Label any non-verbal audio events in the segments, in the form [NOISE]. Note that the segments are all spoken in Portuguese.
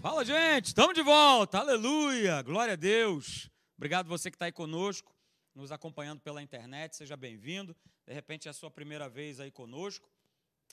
Fala, gente, estamos de volta, aleluia, glória a Deus. Obrigado você que está aí conosco, nos acompanhando pela internet, seja bem-vindo. De repente é a sua primeira vez aí conosco,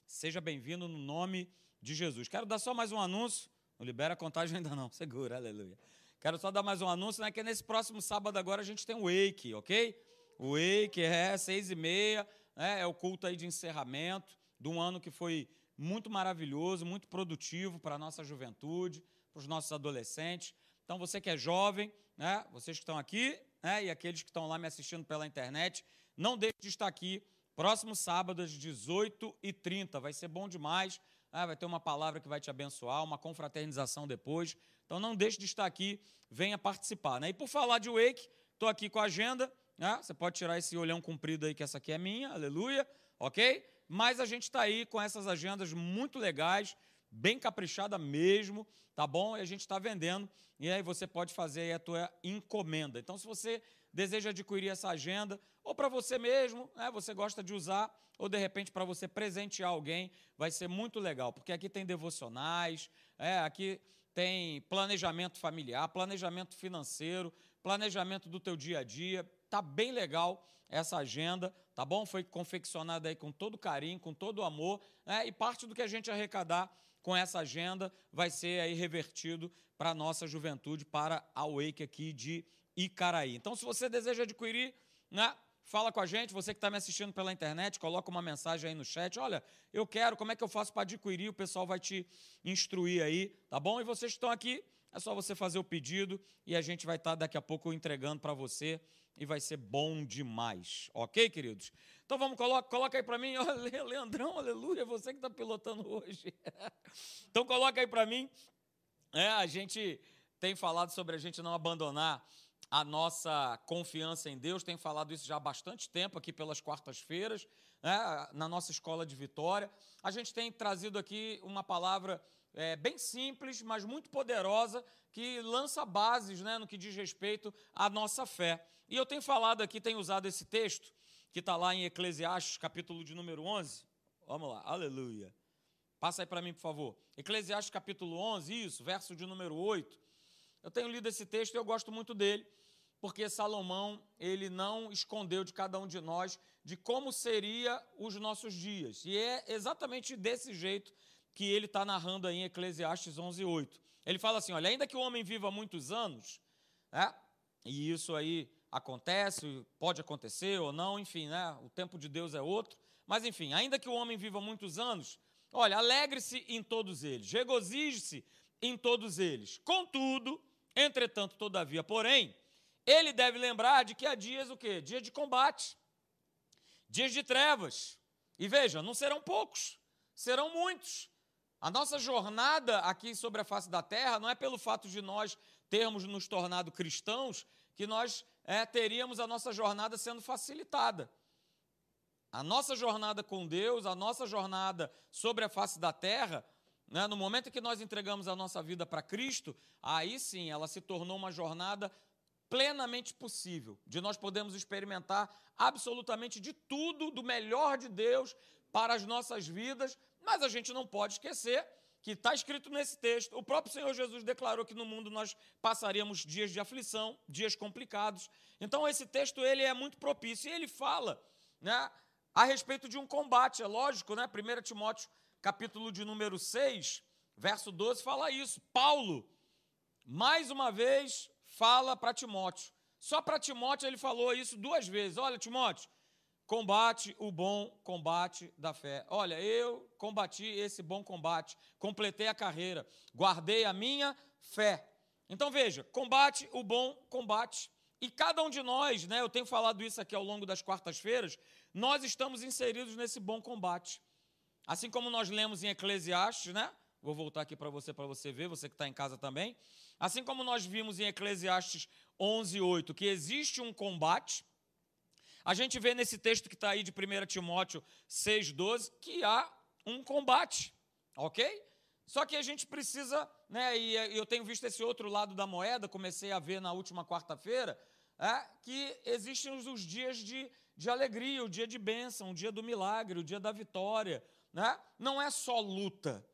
seja bem-vindo no nome de Jesus. Quero dar só mais um anúncio, não libera a contagem ainda não, [LAUGHS] segura, aleluia. Quero só dar mais um anúncio, né, que nesse próximo sábado agora a gente tem o Wake, ok? O Wake é seis e meia, né, é o culto aí de encerramento de um ano que foi muito maravilhoso, muito produtivo para a nossa juventude, para os nossos adolescentes. Então, você que é jovem, né, vocês que estão aqui, né, e aqueles que estão lá me assistindo pela internet, não deixe de estar aqui. Próximo sábado, às 18h30. Vai ser bom demais. Né, vai ter uma palavra que vai te abençoar, uma confraternização depois. Então, não deixe de estar aqui. Venha participar. Né? E por falar de Wake, estou aqui com a agenda. Né? Você pode tirar esse olhão comprido aí, que essa aqui é minha. Aleluia. Ok? Mas a gente está aí com essas agendas muito legais bem caprichada mesmo, tá bom? E a gente está vendendo, e aí você pode fazer a tua encomenda. Então, se você deseja adquirir essa agenda, ou para você mesmo, né, você gosta de usar, ou de repente para você presentear alguém, vai ser muito legal, porque aqui tem devocionais, é, aqui tem planejamento familiar, planejamento financeiro, planejamento do teu dia a dia, tá bem legal essa agenda, tá bom? Foi confeccionada aí com todo carinho, com todo amor, né? e parte do que a gente arrecadar com essa agenda vai ser aí revertido para a nossa juventude, para a Wake aqui de Icaraí. Então, se você deseja adquirir, né, fala com a gente, você que está me assistindo pela internet, coloca uma mensagem aí no chat, olha, eu quero, como é que eu faço para adquirir? O pessoal vai te instruir aí, tá bom? E vocês estão aqui, é só você fazer o pedido e a gente vai estar tá daqui a pouco entregando para você e vai ser bom demais, ok, queridos? Então vamos, coloca, coloca aí para mim, [LAUGHS] olha, Leandrão, aleluia, você que está pilotando hoje. [LAUGHS] então coloca aí para mim. É, a gente tem falado sobre a gente não abandonar a nossa confiança em Deus, tem falado isso já há bastante tempo aqui pelas quartas-feiras, né, na nossa escola de Vitória. A gente tem trazido aqui uma palavra é, bem simples, mas muito poderosa, que lança bases né, no que diz respeito à nossa fé. E eu tenho falado aqui, tenho usado esse texto que está lá em Eclesiastes, capítulo de número 11. Vamos lá, aleluia. Passa aí para mim, por favor. Eclesiastes, capítulo 11, isso, verso de número 8. Eu tenho lido esse texto e eu gosto muito dele, porque Salomão, ele não escondeu de cada um de nós de como seria os nossos dias. E é exatamente desse jeito que ele está narrando aí em Eclesiastes 11, 8. Ele fala assim, olha, ainda que o homem viva muitos anos, né, e isso aí acontece, pode acontecer ou não, enfim, né? O tempo de Deus é outro. Mas, enfim, ainda que o homem viva muitos anos, olha, alegre-se em todos eles, regozije-se em todos eles. Contudo, entretanto, todavia, porém, ele deve lembrar de que há dias o quê? Dias de combate, dias de trevas. E veja, não serão poucos, serão muitos. A nossa jornada aqui sobre a face da terra não é pelo fato de nós termos nos tornado cristãos que nós é, teríamos a nossa jornada sendo facilitada. A nossa jornada com Deus, a nossa jornada sobre a face da terra, né, no momento que nós entregamos a nossa vida para Cristo, aí sim ela se tornou uma jornada plenamente possível, de nós podemos experimentar absolutamente de tudo, do melhor de Deus para as nossas vidas, mas a gente não pode esquecer que está escrito nesse texto. O próprio Senhor Jesus declarou que no mundo nós passaríamos dias de aflição, dias complicados. Então esse texto ele é muito propício e ele fala, né, a respeito de um combate, é lógico, né? 1 Timóteo, capítulo de número 6, verso 12 fala isso. Paulo mais uma vez fala para Timóteo. Só para Timóteo ele falou isso duas vezes. Olha, Timóteo, combate o bom combate da fé. Olha, eu combati esse bom combate, completei a carreira, guardei a minha fé. Então veja, combate o bom combate. E cada um de nós, né, eu tenho falado isso aqui ao longo das quartas-feiras, nós estamos inseridos nesse bom combate. Assim como nós lemos em Eclesiastes, né? Vou voltar aqui para você, para você ver, você que está em casa também. Assim como nós vimos em Eclesiastes 11, 8, que existe um combate, a gente vê nesse texto que está aí de 1 Timóteo 6,12 que há um combate, ok? Só que a gente precisa, né, e eu tenho visto esse outro lado da moeda, comecei a ver na última quarta-feira, é, que existem os dias de, de alegria, o dia de bênção, o dia do milagre, o dia da vitória. Né? Não é só luta,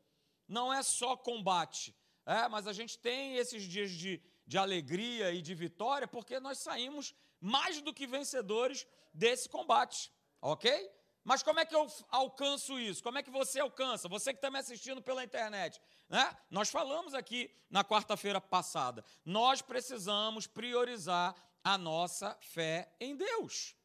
não é só combate. é, mas a gente tem esses dias de, de alegria e de vitória porque nós saímos mais do que vencedores desse combate, ok? Mas como é que eu alcanço isso? Como é que você alcança? Você que está me assistindo pela internet. Né? Nós falamos aqui na quarta-feira passada. Nós precisamos priorizar a nossa fé em Deus.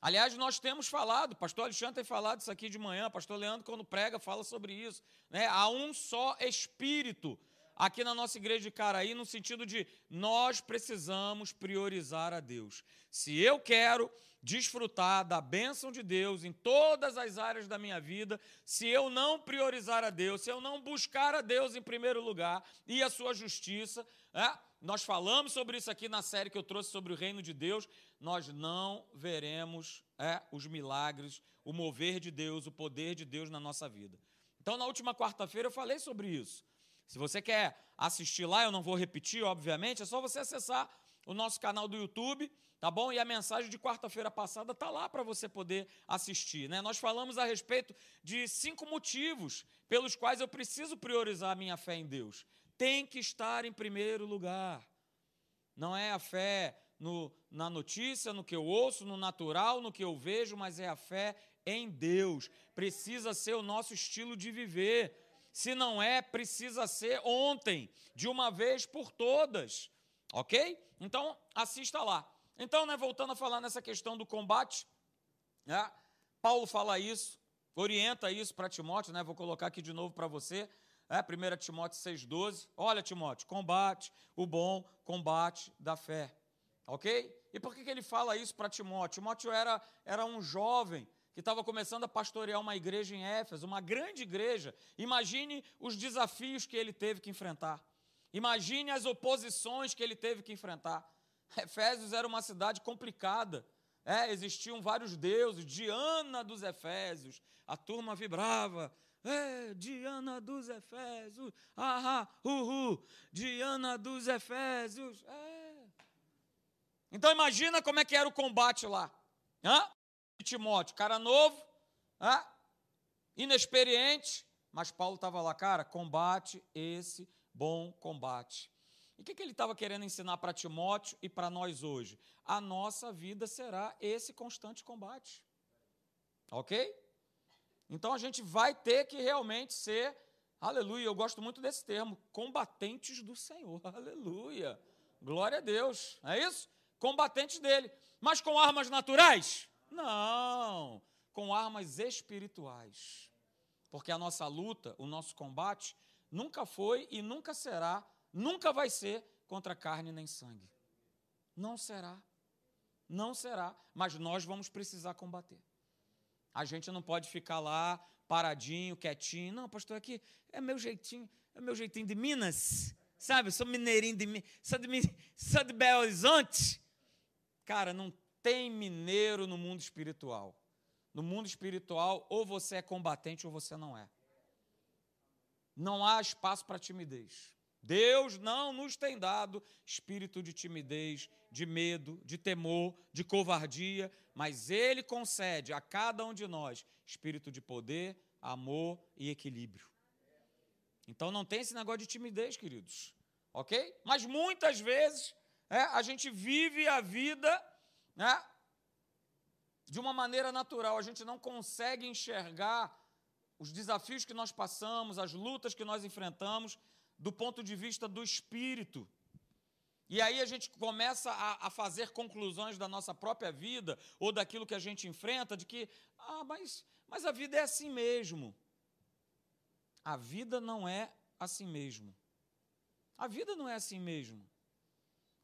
Aliás, nós temos falado, pastor Alexandre tem falado isso aqui de manhã, pastor Leandro, quando prega, fala sobre isso. Né? Há um só Espírito aqui na nossa igreja de Caraí, no sentido de nós precisamos priorizar a Deus. Se eu quero desfrutar da bênção de Deus em todas as áreas da minha vida, se eu não priorizar a Deus, se eu não buscar a Deus em primeiro lugar e a sua justiça, é, nós falamos sobre isso aqui na série que eu trouxe sobre o reino de Deus, nós não veremos é, os milagres, o mover de Deus, o poder de Deus na nossa vida. Então, na última quarta-feira eu falei sobre isso. Se você quer assistir lá, eu não vou repetir, obviamente, é só você acessar o nosso canal do YouTube tá bom? E a mensagem de quarta-feira passada tá lá para você poder assistir, né? Nós falamos a respeito de cinco motivos pelos quais eu preciso priorizar a minha fé em Deus. Tem que estar em primeiro lugar. Não é a fé no, na notícia, no que eu ouço, no natural, no que eu vejo, mas é a fé em Deus. Precisa ser o nosso estilo de viver. Se não é, precisa ser ontem, de uma vez por todas. Ok? Então, assista lá. Então, né, voltando a falar nessa questão do combate, né, Paulo fala isso, orienta isso para Timóteo, né, vou colocar aqui de novo para você, é, 1 Timóteo 6,12. Olha, Timóteo, combate o bom combate da fé. Ok? E por que, que ele fala isso para Timóteo? Timóteo era, era um jovem que estava começando a pastorear uma igreja em Éfeso, uma grande igreja. Imagine os desafios que ele teve que enfrentar. Imagine as oposições que ele teve que enfrentar. [LAUGHS] Efésios era uma cidade complicada. É, existiam vários deuses, Diana dos Efésios. A turma vibrava. É, Diana dos Efésios. Ahá, uhul. Diana dos Efésios. É. Então imagina como é que era o combate lá. Hã? Timóteo, cara novo, inexperiente, mas Paulo estava lá, cara, combate esse bom combate. E o que, que ele estava querendo ensinar para Timóteo e para nós hoje? A nossa vida será esse constante combate. Ok? Então a gente vai ter que realmente ser, aleluia, eu gosto muito desse termo, combatentes do Senhor, [LAUGHS] aleluia. Glória a Deus, é isso? Combatentes dele. Mas com armas naturais? Não, com armas espirituais. Porque a nossa luta, o nosso combate, nunca foi e nunca será nunca vai ser contra carne nem sangue. Não será. Não será. Mas nós vamos precisar combater. A gente não pode ficar lá paradinho, quietinho. Não, pastor, aqui é meu jeitinho, é meu jeitinho de Minas. Sabe, eu sou mineirinho de Minas, sou de, sou de Belo Horizonte. Cara, não tem mineiro no mundo espiritual. No mundo espiritual, ou você é combatente ou você não é. Não há espaço para timidez. Deus não nos tem dado espírito de timidez, de medo, de temor, de covardia, mas Ele concede a cada um de nós espírito de poder, amor e equilíbrio. Então não tem esse negócio de timidez, queridos, ok? Mas muitas vezes é, a gente vive a vida né, de uma maneira natural, a gente não consegue enxergar os desafios que nós passamos, as lutas que nós enfrentamos do ponto de vista do espírito. E aí a gente começa a, a, fazer conclusões da nossa própria vida ou daquilo que a gente enfrenta, de que, ah, mas, mas a vida é assim mesmo. A vida não é assim mesmo. A vida não é assim mesmo.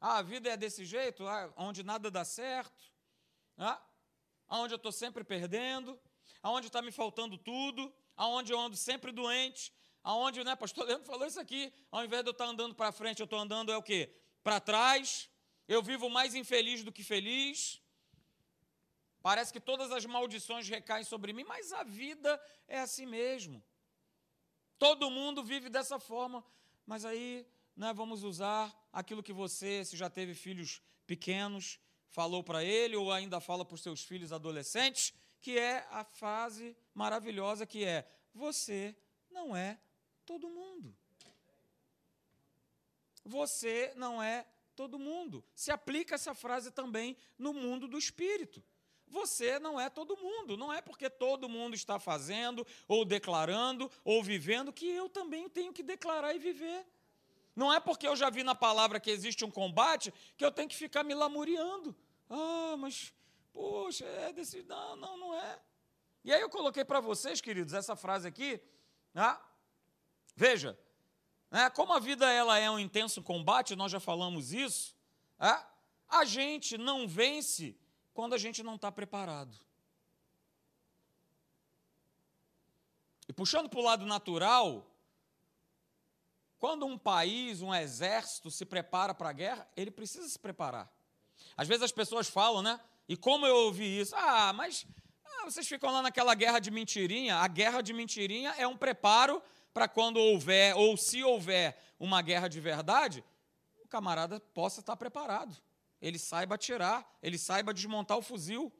Ah, a vida é desse jeito, ah, onde nada dá certo, ah, onde eu estou sempre perdendo, aonde está me faltando tudo, aonde eu ando sempre doente, aonde, né, pastor [LAUGHS] Leandro falou isso aqui, ao invés de eu estar andando para frente, eu estou andando é o quê? Para trás, eu vivo mais infeliz do que feliz, parece que todas as maldições recaem sobre mim, mas a vida é assim mesmo. Todo mundo vive dessa forma, mas aí né, vamos usar aquilo que você, se já teve filhos pequenos, falou para ele, ou ainda fala para os seus filhos adolescentes, que é a fase maravilhosa que é: você não é todo mundo. você não é todo mundo. Se aplica essa frase também no mundo do espírito. Você não é todo mundo. Não é porque todo mundo está fazendo, ou declarando, ou vivendo, que eu também tenho que declarar e viver. Não é porque eu já vi na palavra que existe um combate que eu tenho que ficar me lamuriando. Ah, mas, poxa, é desse. Não, não, não é. E aí eu coloquei para vocês, queridos, essa frase aqui. Ah, veja, né, como a vida ela é um intenso combate, nós já falamos isso. Ah, a gente não vence quando a gente não está preparado. E puxando para o lado natural, quando um país, um exército se prepara para a guerra, ele precisa se preparar. Às vezes as pessoas falam, né? E como eu ouvi isso? Ah, mas ah, vocês ficam lá naquela guerra de mentirinha. A guerra de mentirinha é um preparo para quando houver, ou se houver, uma guerra de verdade, o camarada possa estar preparado. Ele saiba atirar, ele saiba desmontar o fuzil.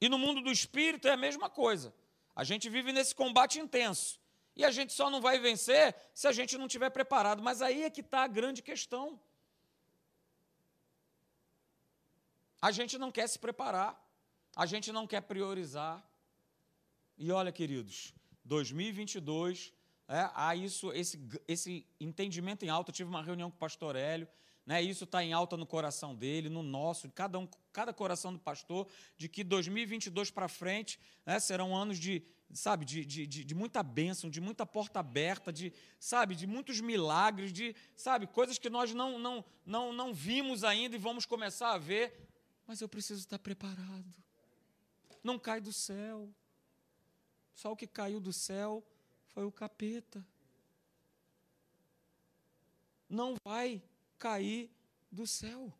E no mundo do espírito é a mesma coisa. A gente vive nesse combate intenso. E a gente só não vai vencer se a gente não estiver preparado. Mas aí é que está a grande questão. A gente não quer se preparar, a gente não quer priorizar. E olha, queridos, 2022, é, há isso, esse, esse entendimento em alta. Eu tive uma reunião com o pastor Hélio, né, isso está em alta no coração dele, no nosso, cada, um, cada coração do pastor, de que 2022 para frente né, serão anos de, sabe, de, de, de, de, muita bênção, de muita porta aberta, de, sabe, de muitos milagres, de, sabe, coisas que nós não, não, não, não vimos ainda e vamos começar a ver, mas eu preciso estar preparado. Não cai do céu. Só o que caiu do céu foi o capeta. Não vai cair do céu.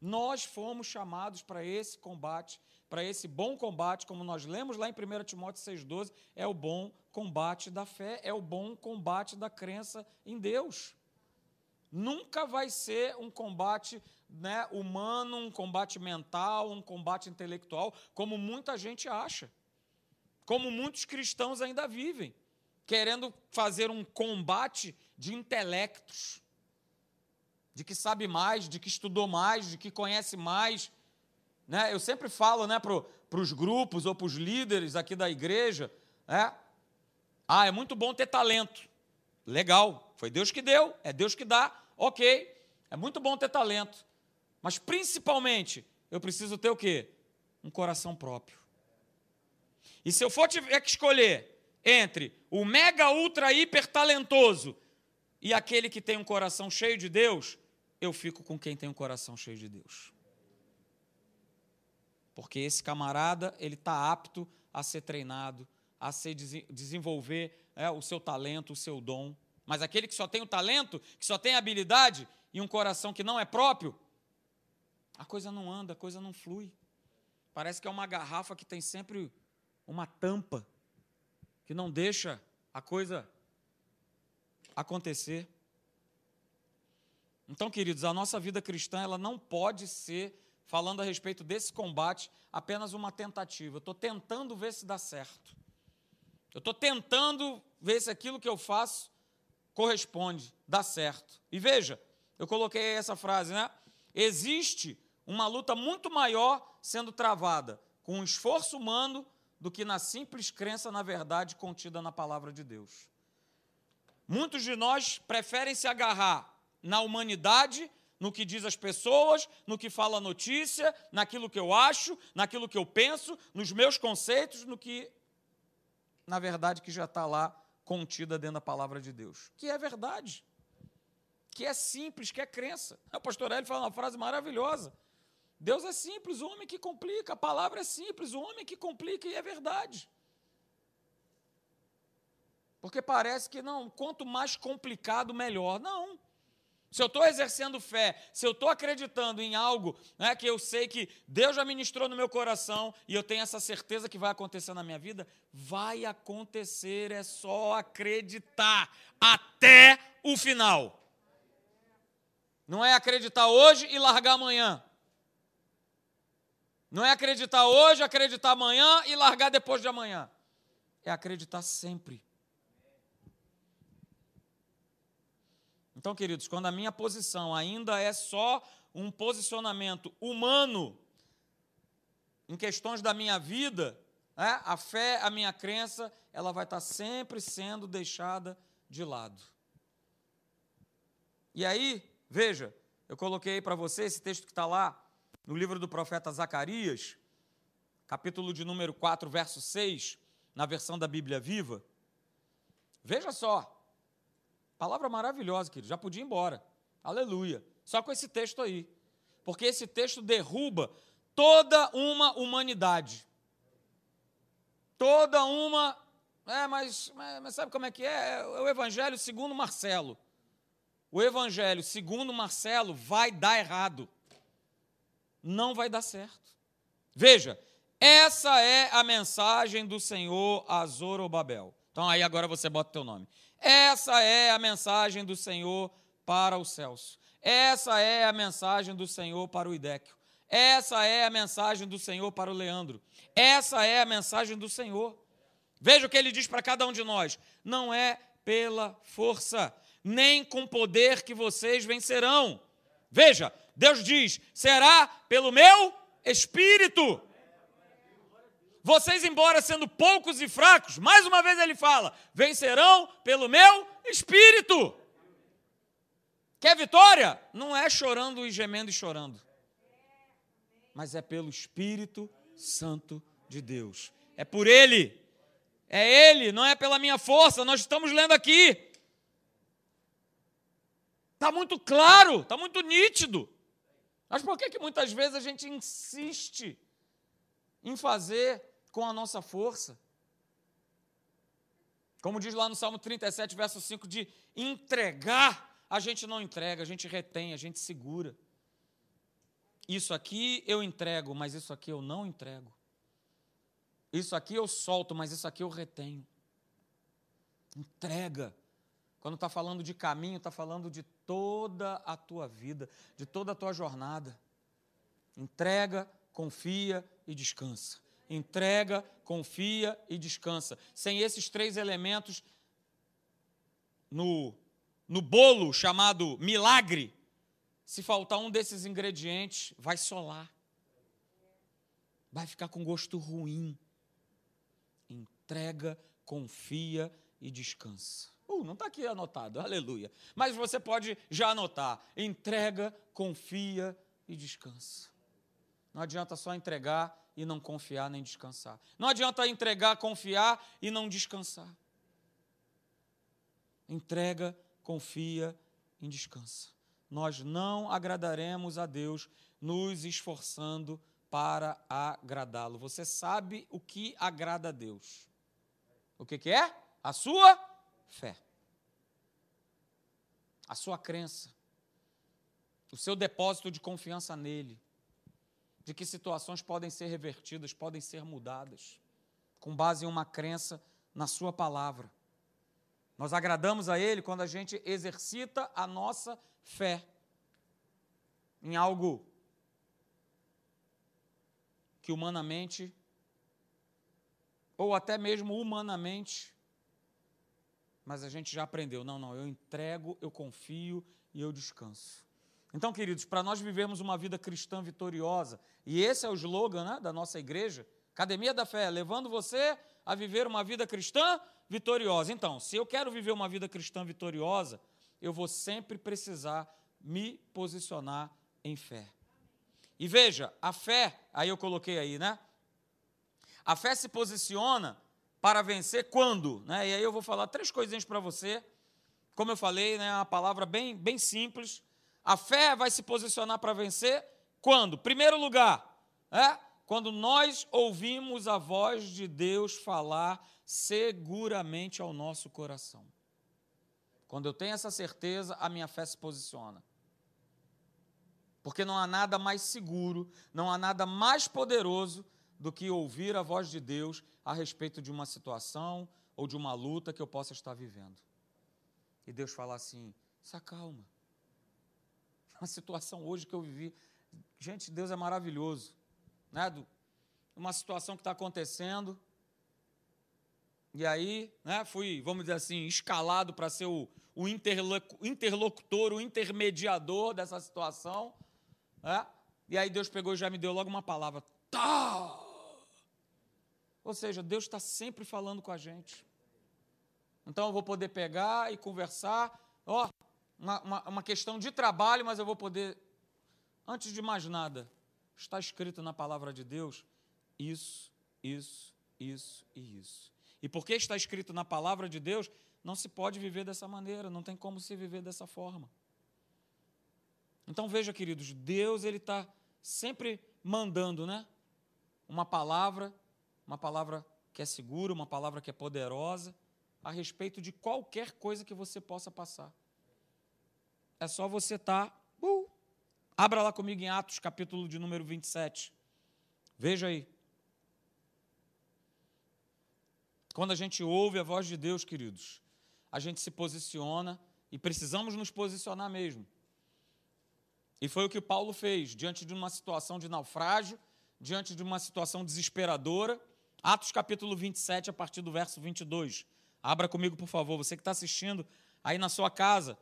Nós fomos chamados para esse combate, para esse bom combate, como nós lemos lá em 1 Timóteo 6,12, é o bom combate da fé, é o bom combate da crença em Deus. Nunca vai ser um combate né, humano, um combate mental, um combate intelectual, como muita gente acha. Como muitos cristãos ainda vivem, querendo fazer um combate de intelectos, de que sabe mais, de que estudou mais, de que conhece mais. Né? Eu sempre falo né, para os grupos ou para os líderes aqui da igreja: né? ah, é muito bom ter talento. Legal, foi Deus que deu, é Deus que dá, ok. É muito bom ter talento. Mas principalmente, eu preciso ter o quê? Um coração próprio. E se eu for tiver que escolher entre o mega, ultra, hiper talentoso e aquele que tem um coração cheio de Deus, eu fico com quem tem um coração cheio de Deus. Porque esse camarada, ele está apto a ser treinado, a se desenvolver é, o seu talento, o seu dom. Mas aquele que só tem o talento, que só tem a habilidade e um coração que não é próprio, a coisa não anda, a coisa não flui. Parece que é uma garrafa que tem sempre uma tampa que não deixa a coisa acontecer. Então, queridos, a nossa vida cristã ela não pode ser, falando a respeito desse combate, apenas uma tentativa. Eu estou tentando ver se dá certo. Eu estou tentando ver se aquilo que eu faço corresponde, dá certo. E veja, eu coloquei essa frase, né? Existe uma luta muito maior sendo travada com um esforço humano do que na simples crença na verdade contida na palavra de Deus. Muitos de nós preferem se agarrar na humanidade, no que diz as pessoas, no que fala a notícia, naquilo que eu acho, naquilo que eu penso, nos meus conceitos, no que, na verdade, que já está lá contida dentro da palavra de Deus. Que é verdade. Que é simples, que é crença. O pastor Hélio fala uma frase maravilhosa. Deus é simples, o homem que complica. A palavra é simples, o homem que complica e é verdade. Porque parece que não, quanto mais complicado, melhor. Não. Se eu estou exercendo fé, se eu estou acreditando em algo né, que eu sei que Deus já ministrou no meu coração e eu tenho essa certeza que vai acontecer na minha vida, vai acontecer, é só acreditar até o final. Não é acreditar hoje e largar amanhã. Não é acreditar hoje, acreditar amanhã e largar depois de amanhã. É acreditar sempre. Então, queridos, quando a minha posição ainda é só um posicionamento humano em questões da minha vida, é, a fé, a minha crença, ela vai estar sempre sendo deixada de lado. E aí, veja, eu coloquei para você esse texto que está lá no livro do profeta Zacarias, capítulo de número 4, verso 6, na versão da Bíblia Viva. Veja só, palavra maravilhosa, querido, já podia ir embora. Aleluia. Só com esse texto aí. Porque esse texto derruba toda uma humanidade. Toda uma. É, mas, mas sabe como é que é? É o Evangelho segundo Marcelo. O Evangelho segundo Marcelo vai dar errado. Não vai dar certo. Veja, essa é a mensagem do Senhor a Zorobabel. Então aí agora você bota o teu nome. Essa é a mensagem do Senhor para o Celso. Essa é a mensagem do Senhor para o Idéquio. Essa é a mensagem do Senhor para o Leandro. Essa é a mensagem do Senhor. Veja o que ele diz para cada um de nós: não é pela força, nem com poder que vocês vencerão. Veja, Deus diz: será pelo meu espírito. Vocês, embora sendo poucos e fracos, mais uma vez ele fala: vencerão pelo meu espírito. Quer vitória? Não é chorando e gemendo e chorando, mas é pelo Espírito Santo de Deus. É por Ele. É Ele, não é pela minha força. Nós estamos lendo aqui. Está muito claro, está muito nítido. Mas por que, que muitas vezes a gente insiste em fazer com a nossa força? Como diz lá no Salmo 37, verso 5, de entregar a gente não entrega, a gente retém, a gente segura. Isso aqui eu entrego, mas isso aqui eu não entrego. Isso aqui eu solto, mas isso aqui eu retenho. Entrega. Quando está falando de caminho, está falando de toda a tua vida, de toda a tua jornada. Entrega, confia e descansa. Entrega, confia e descansa. Sem esses três elementos, no no bolo chamado milagre, se faltar um desses ingredientes, vai solar. Vai ficar com gosto ruim. Entrega, confia e descansa. Uh, não está aqui anotado, aleluia. Mas você pode já anotar. Entrega, confia e descansa. Não adianta só entregar e não confiar nem descansar. Não adianta entregar, confiar e não descansar. Entrega, confia e descansa. Nós não agradaremos a Deus nos esforçando para agradá-lo. Você sabe o que agrada a Deus? O que, que é? A sua fé, a sua crença, o seu depósito de confiança nele, de que situações podem ser revertidas, podem ser mudadas, com base em uma crença na Sua palavra. Nós agradamos a Ele quando a gente exercita a nossa fé em algo que humanamente, ou até mesmo humanamente, mas a gente já aprendeu. Não, não, eu entrego, eu confio e eu descanso. Então, queridos, para nós vivermos uma vida cristã vitoriosa, e esse é o slogan né, da nossa igreja, Academia da Fé, levando você a viver uma vida cristã vitoriosa. Então, se eu quero viver uma vida cristã vitoriosa, eu vou sempre precisar me posicionar em fé. E veja, a fé, aí eu coloquei aí, né? A fé se posiciona para vencer quando? Né? E aí eu vou falar três coisinhas para você. Como eu falei, né, uma palavra bem, bem simples. A fé vai se posicionar para vencer quando? Primeiro lugar, é, quando nós ouvimos a voz de Deus falar seguramente ao nosso coração. Quando eu tenho essa certeza, a minha fé se posiciona. Porque não há nada mais seguro, não há nada mais poderoso do que ouvir a voz de Deus a respeito de uma situação ou de uma luta que eu possa estar vivendo. E Deus fala assim: se acalma. Uma situação hoje que eu vivi. Gente, Deus é maravilhoso. Né? Uma situação que está acontecendo, E aí, né, fui, vamos dizer assim, escalado para ser o, o interlocutor, o intermediador dessa situação. Né? E aí Deus pegou e já me deu logo uma palavra. Tá! Ou seja, Deus está sempre falando com a gente. Então eu vou poder pegar e conversar. Ó, uma, uma, uma questão de trabalho, mas eu vou poder. Antes de mais nada, está escrito na palavra de Deus isso, isso, isso e isso. E porque está escrito na palavra de Deus, não se pode viver dessa maneira, não tem como se viver dessa forma. Então veja, queridos, Deus ele está sempre mandando, né? Uma palavra, uma palavra que é segura, uma palavra que é poderosa, a respeito de qualquer coisa que você possa passar. É só você estar. Tá, uh, abra lá comigo em Atos, capítulo de número 27. Veja aí. Quando a gente ouve a voz de Deus, queridos, a gente se posiciona e precisamos nos posicionar mesmo. E foi o que Paulo fez diante de uma situação de naufrágio, diante de uma situação desesperadora. Atos capítulo 27, a partir do verso 22. Abra comigo, por favor. Você que está assistindo aí na sua casa,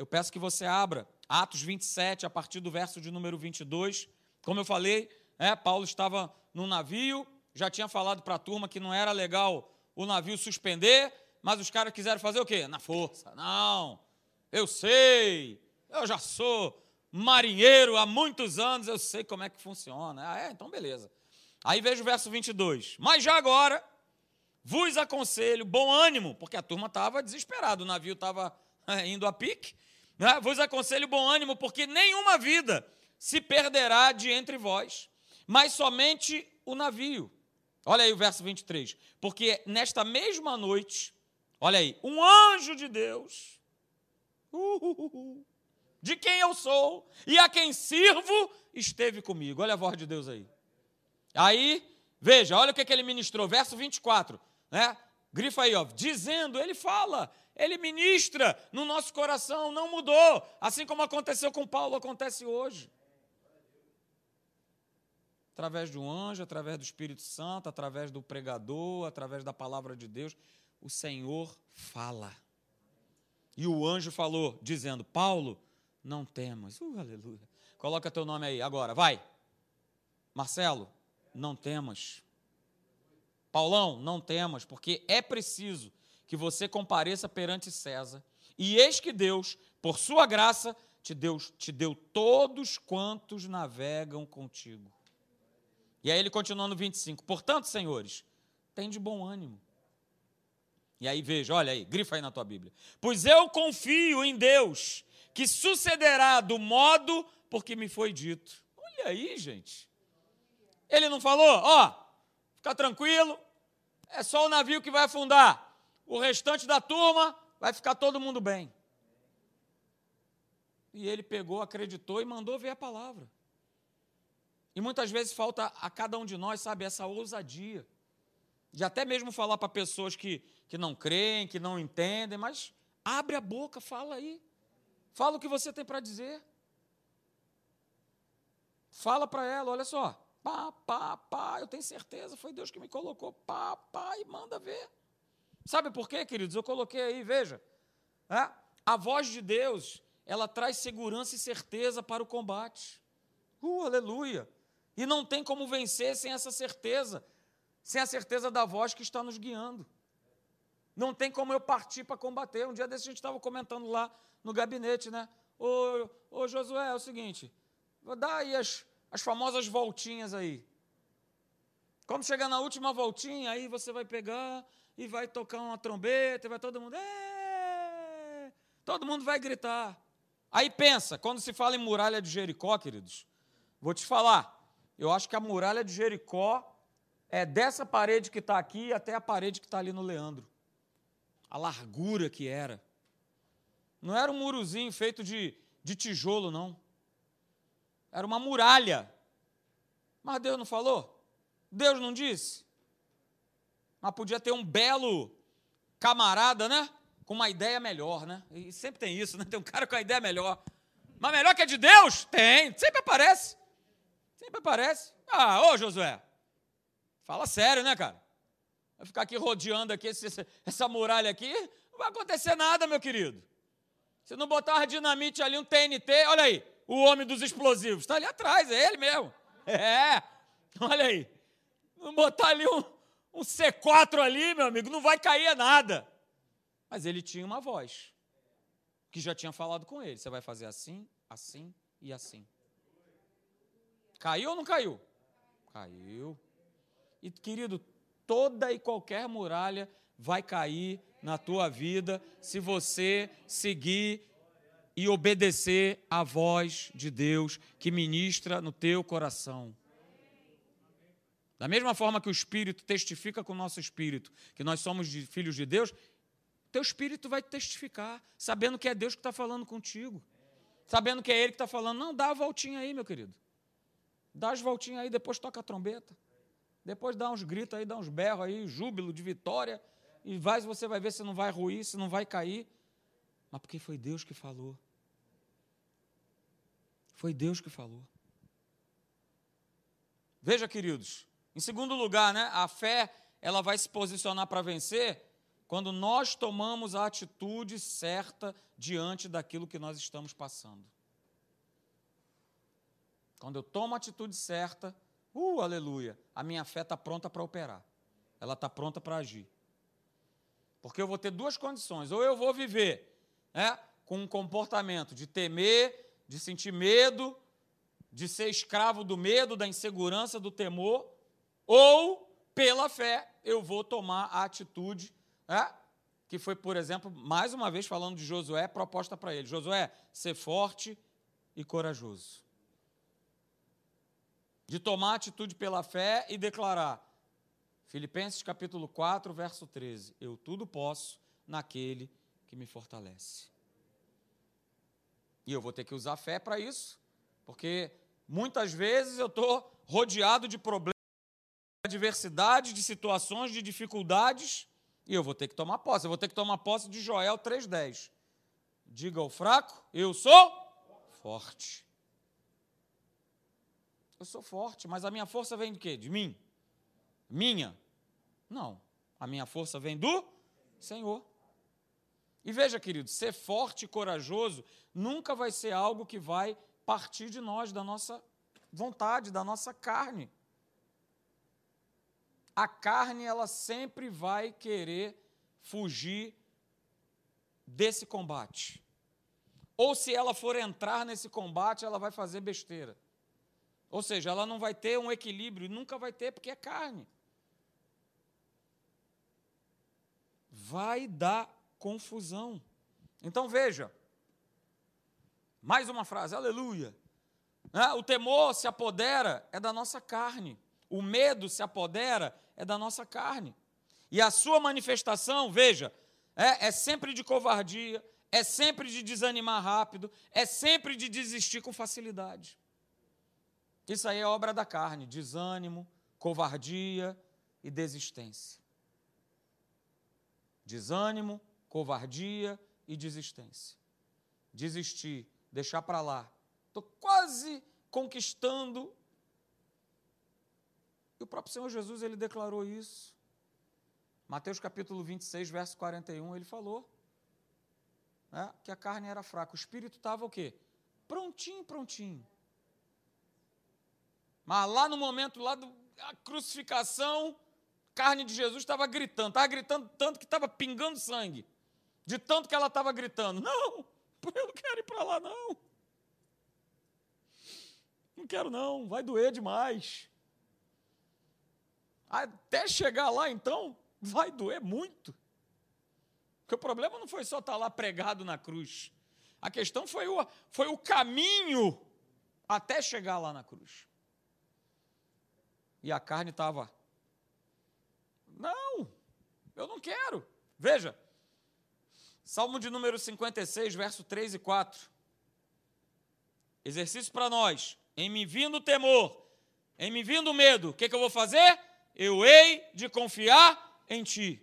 eu peço que você abra. Atos 27, a partir do verso de número 22. Como eu falei, é, Paulo estava no navio, já tinha falado para a turma que não era legal o navio suspender, mas os caras quiseram fazer o quê? Na força. Não, eu sei, eu já sou marinheiro há muitos anos, eu sei como é que funciona. Ah, é? Então beleza. Aí veja o verso 22. Mas já agora vos aconselho, bom ânimo, porque a turma estava desesperada, o navio estava [LAUGHS] indo a pique. Né? Vos aconselho bom ânimo, porque nenhuma vida se perderá de entre vós, mas somente o navio. Olha aí o verso 23. Porque nesta mesma noite Olha aí, um anjo de Deus, de quem eu sou e a quem sirvo, esteve comigo. Olha a voz de Deus aí. Aí, veja, olha o que, que ele ministrou, verso 24, né? Grifa aí, ó, dizendo, ele fala, ele ministra no nosso coração, não mudou. Assim como aconteceu com Paulo, acontece hoje. Através um anjo, através do Espírito Santo, através do pregador, através da palavra de Deus o Senhor fala. E o anjo falou, dizendo: Paulo, não temas. Uh, aleluia. Coloca teu nome aí, agora, vai. Marcelo, não temas. Paulão, não temas, porque é preciso que você compareça perante César. E eis que Deus, por sua graça, te deu, te deu todos quantos navegam contigo. E aí ele continua no 25: Portanto, senhores, tem de bom ânimo e aí veja, olha aí, grifa aí na tua Bíblia. Pois eu confio em Deus, que sucederá do modo porque me foi dito. Olha aí, gente. Ele não falou, ó, oh, fica tranquilo, é só o navio que vai afundar. O restante da turma vai ficar todo mundo bem. E ele pegou, acreditou e mandou ver a palavra. E muitas vezes falta a cada um de nós, sabe, essa ousadia de até mesmo falar para pessoas que, que não creem, que não entendem, mas abre a boca, fala aí. Fala o que você tem para dizer. Fala para ela, olha só. Pá, pá, pá, eu tenho certeza, foi Deus que me colocou. Pá, pá, e manda ver. Sabe por quê, queridos? Eu coloquei aí, veja. É? A voz de Deus, ela traz segurança e certeza para o combate. Uh, aleluia. E não tem como vencer sem essa certeza sem a certeza da voz que está nos guiando. Não tem como eu partir para combater. Um dia desse a gente estava comentando lá no gabinete, né? Ô, ô Josué, é o seguinte, vou dar aí as, as famosas voltinhas aí. Quando chegar na última voltinha, aí você vai pegar e vai tocar uma trombeta, e vai todo mundo. Êêê! Todo mundo vai gritar. Aí pensa, quando se fala em muralha de Jericó, queridos, vou te falar, eu acho que a muralha de Jericó é dessa parede que está aqui até a parede que está ali no Leandro. A largura que era. Não era um murozinho feito de, de tijolo, não. Era uma muralha. Mas Deus não falou? Deus não disse? Mas podia ter um belo camarada, né? Com uma ideia melhor, né? E sempre tem isso, né? Tem um cara com a ideia melhor. Mas melhor que a de Deus? Tem, sempre aparece. Sempre aparece. Ah, ô Josué, Fala sério, né, cara? Vai ficar aqui rodeando aqui esse, essa muralha aqui, não vai acontecer nada, meu querido. Se não botar uma dinamite ali, um TNT, olha aí, o homem dos explosivos, está ali atrás, é ele mesmo. É, olha aí. Não botar ali um, um C4 ali, meu amigo, não vai cair nada. Mas ele tinha uma voz que já tinha falado com ele. Você vai fazer assim, assim e assim. Caiu ou não caiu? Caiu. E querido, toda e qualquer muralha vai cair na tua vida se você seguir e obedecer à voz de Deus que ministra no teu coração. Da mesma forma que o Espírito testifica com o nosso espírito que nós somos de, filhos de Deus, teu espírito vai testificar, sabendo que é Deus que está falando contigo, sabendo que é Ele que está falando. Não, dá a voltinha aí, meu querido. Dá as voltinhas aí, depois toca a trombeta. Depois dá uns gritos aí, dá uns berros aí, júbilo de vitória. E vai, você vai ver se não vai ruir, se não vai cair. Mas porque foi Deus que falou. Foi Deus que falou. Veja, queridos, em segundo lugar, né, a fé ela vai se posicionar para vencer quando nós tomamos a atitude certa diante daquilo que nós estamos passando. Quando eu tomo a atitude certa, uh, aleluia, a minha fé está pronta para operar. Ela está pronta para agir. Porque eu vou ter duas condições. Ou eu vou viver né, com um comportamento de temer, de sentir medo, de ser escravo do medo, da insegurança, do temor, ou, pela fé, eu vou tomar a atitude, né, que foi, por exemplo, mais uma vez falando de Josué, proposta para ele: Josué, ser forte e corajoso de tomar atitude pela fé e declarar. Filipenses capítulo 4, verso 13: Eu tudo posso naquele que me fortalece. E eu vou ter que usar fé para isso, porque muitas vezes eu estou rodeado de problemas, adversidade, de situações, de dificuldades, e eu vou ter que tomar posse. Eu vou ter que tomar posse de Joel 3,10. Diga ao fraco, eu sou forte. Eu sou forte, mas a minha força vem de quê? De mim? Minha? Não. A minha força vem do Senhor. E veja, querido, ser forte e corajoso nunca vai ser algo que vai partir de nós, da nossa vontade, da nossa carne. A carne, ela sempre vai querer fugir desse combate. Ou se ela for entrar nesse combate, ela vai fazer besteira. Ou seja, ela não vai ter um equilíbrio, nunca vai ter, porque é carne. Vai dar confusão. Então veja, mais uma frase, aleluia. Né? O temor se apodera é da nossa carne, o medo se apodera é da nossa carne. E a sua manifestação, veja, é, é sempre de covardia, é sempre de desanimar rápido, é sempre de desistir com facilidade. Isso aí é obra da carne, desânimo, covardia e desistência. Desânimo, covardia e desistência. Desistir, deixar para lá. Estou quase conquistando. E o próprio Senhor Jesus, ele declarou isso. Mateus capítulo 26, verso 41, ele falou né, que a carne era fraca. O espírito estava o quê? Prontinho, prontinho. Mas lá no momento lá da crucificação, a carne de Jesus estava gritando, estava gritando tanto que estava pingando sangue. De tanto que ela estava gritando: Não, [LAUGHS] eu não quero ir para lá, não. Não quero, não, vai doer demais. Até chegar lá, então, vai doer muito. Porque o problema não foi só estar lá pregado na cruz. A questão foi o, foi o caminho até chegar lá na cruz e a carne estava. Não, eu não quero. Veja, Salmo de número 56, verso 3 e 4. Exercício para nós. Em me vindo temor, em me vindo medo, o que, que eu vou fazer? Eu hei de confiar em ti.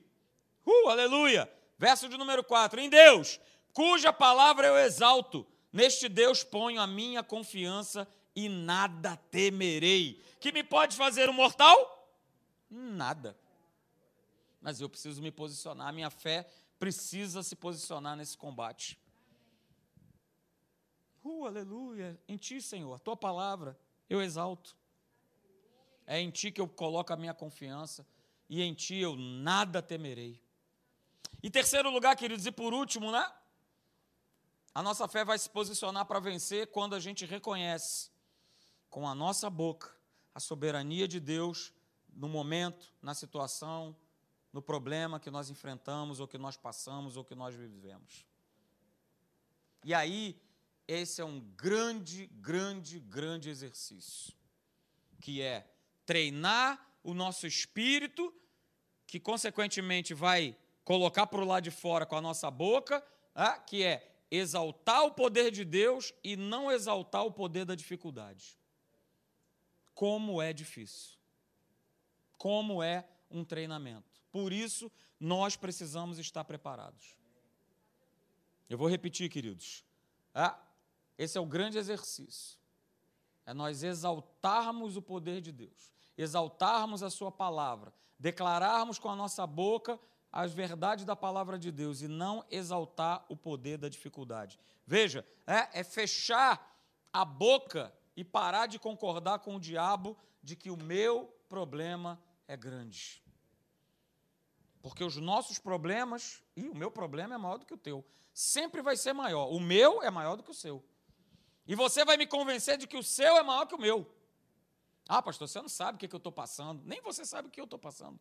Uh, aleluia! Verso de número 4. Em Deus, cuja palavra eu exalto, neste Deus ponho a minha confiança e nada temerei. Que me pode fazer um mortal? Nada. Mas eu preciso me posicionar, a minha fé precisa se posicionar nesse combate. Uh, aleluia. Em ti, Senhor, a tua palavra eu exalto. É em ti que eu coloco a minha confiança e em ti eu nada temerei. Em terceiro lugar, queridos, e por último, né? A nossa fé vai se posicionar para vencer quando a gente reconhece com a nossa boca a soberania de Deus no momento, na situação, no problema que nós enfrentamos, ou que nós passamos, ou que nós vivemos. E aí, esse é um grande, grande, grande exercício, que é treinar o nosso espírito, que consequentemente vai colocar para o lado de fora com a nossa boca, ah, que é exaltar o poder de Deus e não exaltar o poder da dificuldade. Como é difícil. Como é um treinamento. Por isso, nós precisamos estar preparados. Eu vou repetir, queridos. Ah, esse é o grande exercício. É nós exaltarmos o poder de Deus, exaltarmos a Sua palavra, declararmos com a nossa boca as verdades da palavra de Deus e não exaltar o poder da dificuldade. Veja, é, é fechar a boca e parar de concordar com o diabo de que o meu problema é grande. Porque os nossos problemas, e o meu problema é maior do que o teu, sempre vai ser maior. O meu é maior do que o seu. E você vai me convencer de que o seu é maior que o meu. Ah, pastor, você não sabe o que, eu estou passando. Nem você sabe o que eu estou passando.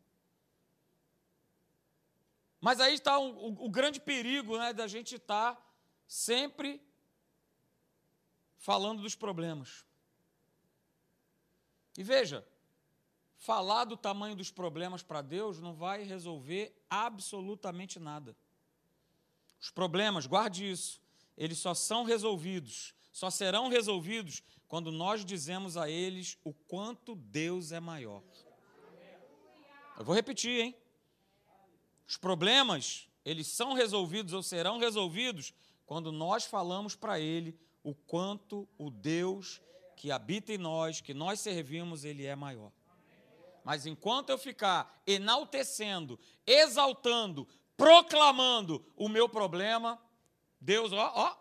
Mas aí está o, o, o grande perigo né, da gente estar tá sempre falando dos problemas. E veja, falar do tamanho dos problemas para Deus não vai resolver absolutamente nada. Os problemas, guarde isso, eles só são resolvidos, só serão resolvidos quando nós dizemos a eles o quanto Deus é maior. Eu vou repetir, hein? Os problemas, eles são resolvidos ou serão resolvidos quando nós falamos para ele o quanto o Deus que habita em nós, que nós servimos, ele é maior. Mas enquanto eu ficar enaltecendo, exaltando, proclamando o meu problema, Deus, ó, ó,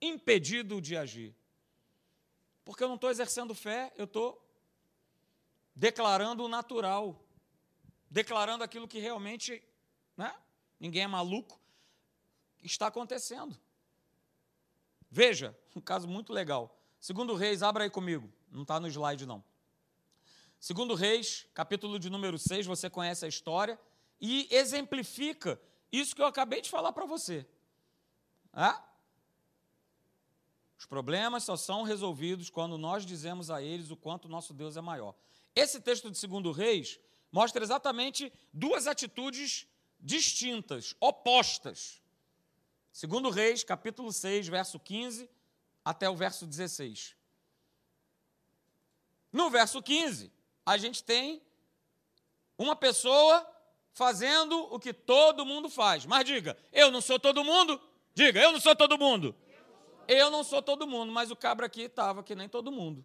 impedido de agir. Porque eu não estou exercendo fé, eu estou declarando o natural declarando aquilo que realmente, né? ninguém é maluco, está acontecendo. Veja, um caso muito legal. Segundo Reis, abra aí comigo, não está no slide não. Segundo Reis, capítulo de número 6, você conhece a história, e exemplifica isso que eu acabei de falar para você. É? Os problemas só são resolvidos quando nós dizemos a eles o quanto nosso Deus é maior. Esse texto de Segundo Reis mostra exatamente duas atitudes distintas, opostas. Segundo Reis, capítulo 6, verso 15 até o verso 16. No verso 15, a gente tem uma pessoa fazendo o que todo mundo faz. Mas diga, eu não sou todo mundo? Diga, eu não sou todo mundo. Eu não sou todo mundo, mas o cabra aqui estava que nem todo mundo. O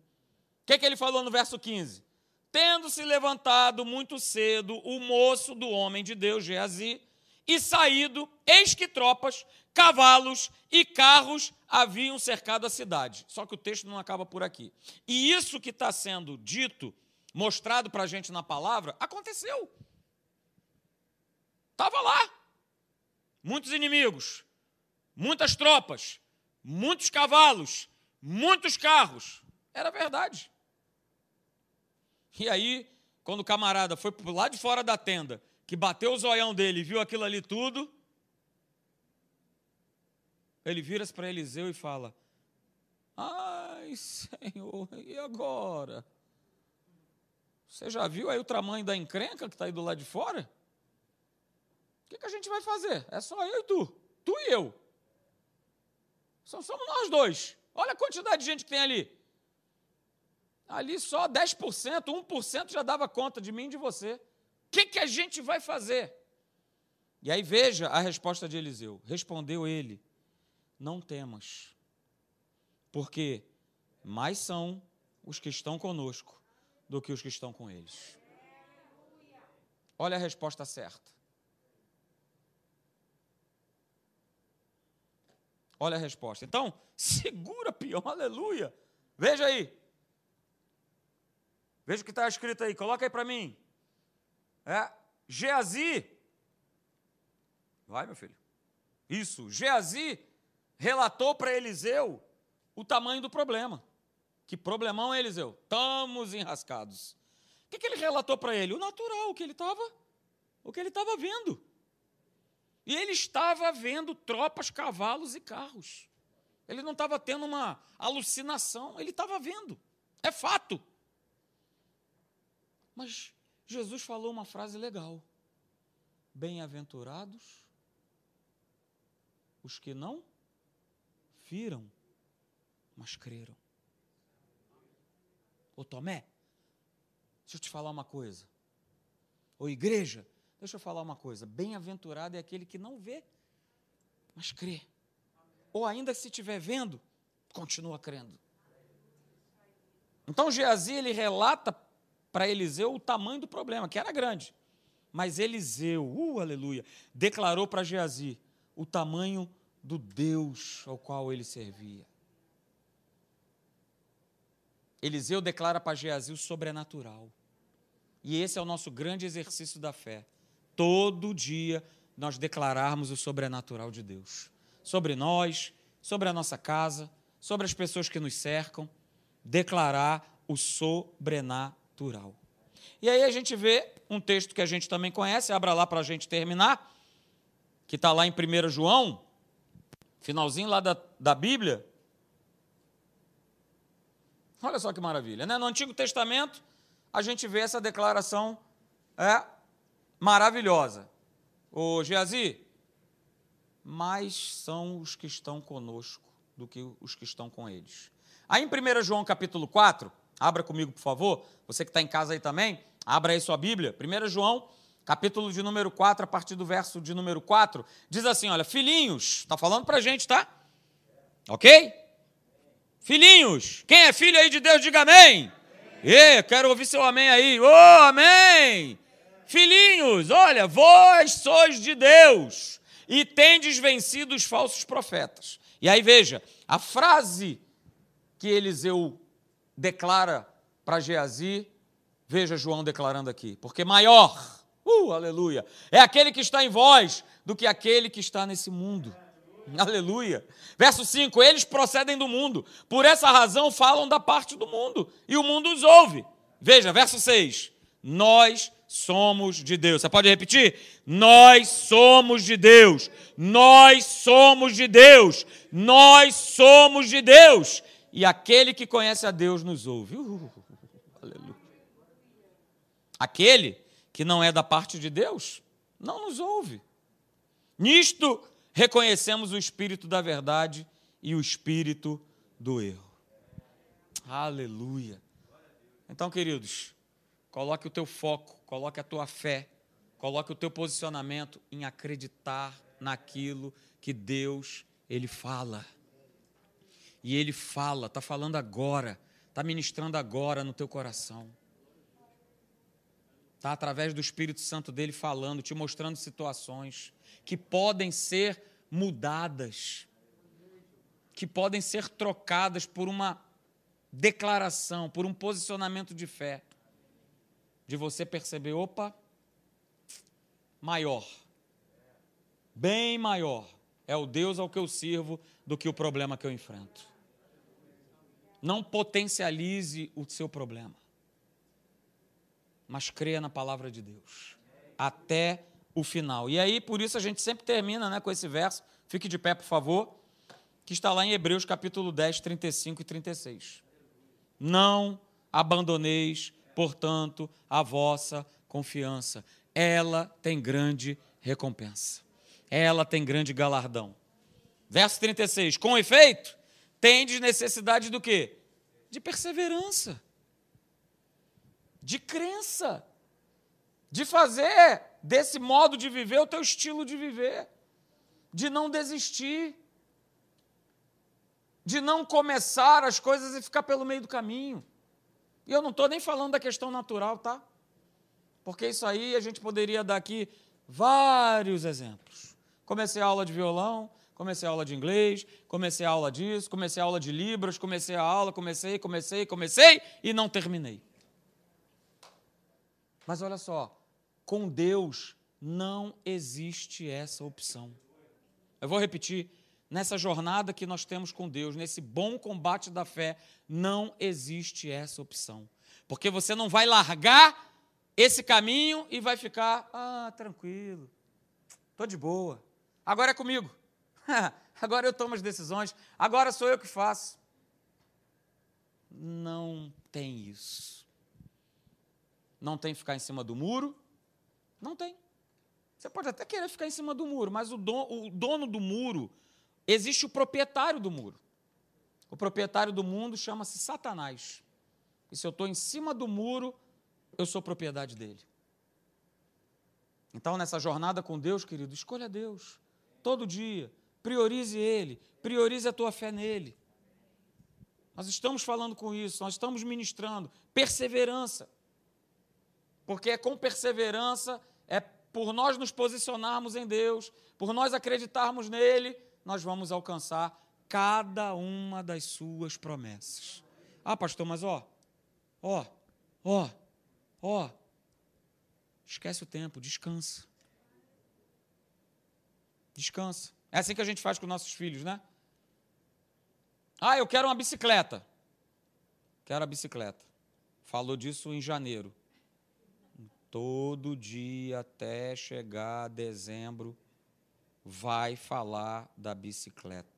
que, que ele falou no verso 15? Tendo se levantado muito cedo o moço do homem de Deus, Geazi, e saído, eis que tropas, cavalos e carros haviam cercado a cidade. Só que o texto não acaba por aqui. E isso que está sendo dito, mostrado para a gente na palavra, aconteceu. Estava lá. Muitos inimigos, muitas tropas, muitos cavalos, muitos carros. Era verdade. E aí, quando o camarada foi lá de fora da tenda, que bateu o zoião dele e viu aquilo ali tudo, ele vira-se para Eliseu e fala: Ai, Senhor, e agora? Você já viu aí o tamanho da encrenca que está aí do lado de fora? O que, que, a gente vai fazer? É só eu e tu. Tu e eu. Só somos nós dois. Olha a quantidade de gente que tem ali. Ali só 10%, 1% já dava conta de mim e de você. O que, que a gente vai fazer? E aí veja a resposta de Eliseu. Respondeu ele: Não temas, porque mais são os que estão conosco do que os que estão com eles. Olha a resposta certa. Olha a resposta. Então, segura, pior, aleluia. Veja aí. Veja o que está escrito aí, coloca aí para mim. É, Geazi. Vai, meu filho. Isso, Geazi relatou para Eliseu o tamanho do problema. Que problemão é, Eliseu? Estamos enrascados. O que, que ele relatou para ele? O natural, o que ele estava, o que ele estava vendo. E ele estava vendo tropas, cavalos e carros. Ele não estava tendo uma alucinação, ele estava vendo. É fato. Mas Jesus falou uma frase legal: Bem-aventurados os que não viram, mas creram. Ô Tomé, deixa eu te falar uma coisa. Ô igreja, Deixa eu falar uma coisa: bem-aventurado é aquele que não vê, mas crê. Ou ainda se estiver vendo, continua crendo. Então Geazi ele relata para Eliseu o tamanho do problema, que era grande. Mas Eliseu, uh, aleluia, declarou para Geazi o tamanho do Deus ao qual ele servia. Eliseu declara para Geazi o sobrenatural. E esse é o nosso grande exercício da fé todo dia nós declararmos o sobrenatural de Deus. Sobre nós, sobre a nossa casa, sobre as pessoas que nos cercam, declarar o sobrenatural. E aí a gente vê um texto que a gente também conhece, abra lá para a gente terminar, que está lá em 1 João, finalzinho lá da, da Bíblia. Olha só que maravilha, né? No Antigo Testamento, a gente vê essa declaração é, maravilhosa. Ô Geazi, mais são os que estão conosco do que os que estão com eles. Aí em 1 João capítulo 4, abra comigo, por favor, você que está em casa aí também, abra aí sua Bíblia. 1 João, capítulo de número 4, a partir do verso de número 4, diz assim: olha, filhinhos, está falando para a gente, tá? Ok? Filhinhos, quem é filho aí de Deus, diga amém. E quero ouvir seu amém aí. Ô, oh, amém! Filhinhos, olha, vós sois de Deus e tendes vencido os falsos profetas. E aí veja, a frase que Eliseu declara para Geazi, veja João declarando aqui, porque maior, uh, aleluia, é aquele que está em vós do que aquele que está nesse mundo. Aleluia. Verso 5: Eles procedem do mundo, por essa razão falam da parte do mundo, e o mundo os ouve. Veja, verso 6: Nós somos de Deus. Você pode repetir? Nós somos de Deus. Nós somos de Deus. Nós somos de Deus. E aquele que conhece a Deus nos ouve. Uh, aleluia. Aquele que não é da parte de Deus não nos ouve. Nisto reconhecemos o espírito da verdade e o espírito do erro. Aleluia. Então, queridos, coloque o teu foco coloque a tua fé, coloque o teu posicionamento em acreditar naquilo que Deus ele fala. E ele fala, está falando agora, está ministrando agora no teu coração. Está através do Espírito Santo dele falando, te mostrando situações que podem ser mudadas, que podem ser trocadas por uma declaração, por um posicionamento de fé de você perceber, opa, maior, bem maior é o Deus ao que eu sirvo do que o problema que eu enfrento. Não potencialize o seu problema, mas creia na palavra de Deus até o final. E aí, por isso a gente sempre termina né, com esse verso, fique de pé, por favor, que está lá em Hebreus capítulo 10, 35 e 36. Não abandoneis portanto, a vossa confiança. Ela tem grande recompensa. Ela tem grande galardão. Verso 36. Com efeito, tendes necessidade do quê? De perseverança. De crença. De fazer desse modo de viver o teu estilo de viver. De não desistir. De não começar as coisas e ficar pelo meio do caminho. E eu não estou nem falando da questão natural, tá? Porque isso aí a gente poderia dar aqui vários exemplos. Comecei a aula de violão, comecei a aula de inglês, comecei a aula disso, comecei a aula de Libras, comecei a aula, comecei, comecei, comecei e não terminei. Mas olha só, com Deus não existe essa opção. Eu vou repetir, nessa jornada que nós temos com Deus, nesse bom combate da fé, não existe essa opção. Porque você não vai largar esse caminho e vai ficar, ah, tranquilo, estou de boa, agora é comigo, [LAUGHS] agora eu tomo as decisões, agora sou eu que faço. Não tem isso. Não tem ficar em cima do muro, não tem. Você pode até querer ficar em cima do muro, mas o o dono do muro, existe o proprietário do muro. O proprietário do mundo chama-se Satanás. E se eu estou em cima do muro, eu sou propriedade dele. Então, nessa jornada com Deus, querido, escolha Deus. Todo dia. Priorize Ele. Priorize a tua fé nele. Nós estamos falando com isso, nós estamos ministrando. Perseverança. Porque é com perseverança, é por nós nos posicionarmos em Deus, por nós acreditarmos nele, nós vamos alcançar cada uma das suas promessas. Ah, pastor, mas ó, ó, ó, ó, esquece o tempo, descansa. Descansa. É assim que a gente faz com nossos filhos, né? Ah, eu quero uma bicicleta. Quero a bicicleta. Falou disso em janeiro todo dia até chegar dezembro, vai falar da bicicleta.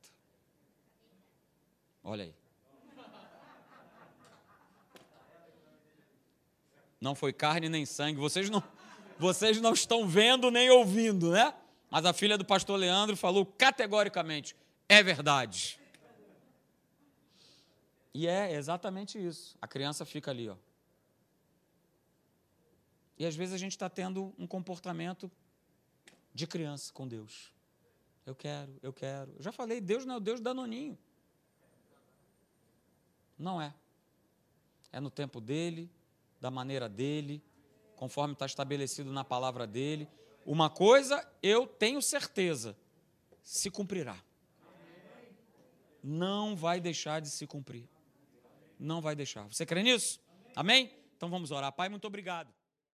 Olha aí. Não foi carne nem sangue, vocês não, vocês não estão vendo nem ouvindo, né? Mas a filha do pastor Leandro falou categoricamente: é verdade. E é exatamente isso. A criança fica ali, ó. E às vezes a gente está tendo um comportamento de criança com Deus. Eu quero, eu quero. Eu já falei, Deus não é o Deus danoninho. Não é. É no tempo dele, da maneira dele, conforme está estabelecido na palavra dele. Uma coisa eu tenho certeza: se cumprirá. Não vai deixar de se cumprir. Não vai deixar. Você crê nisso? Amém? Então vamos orar. Pai, muito obrigado.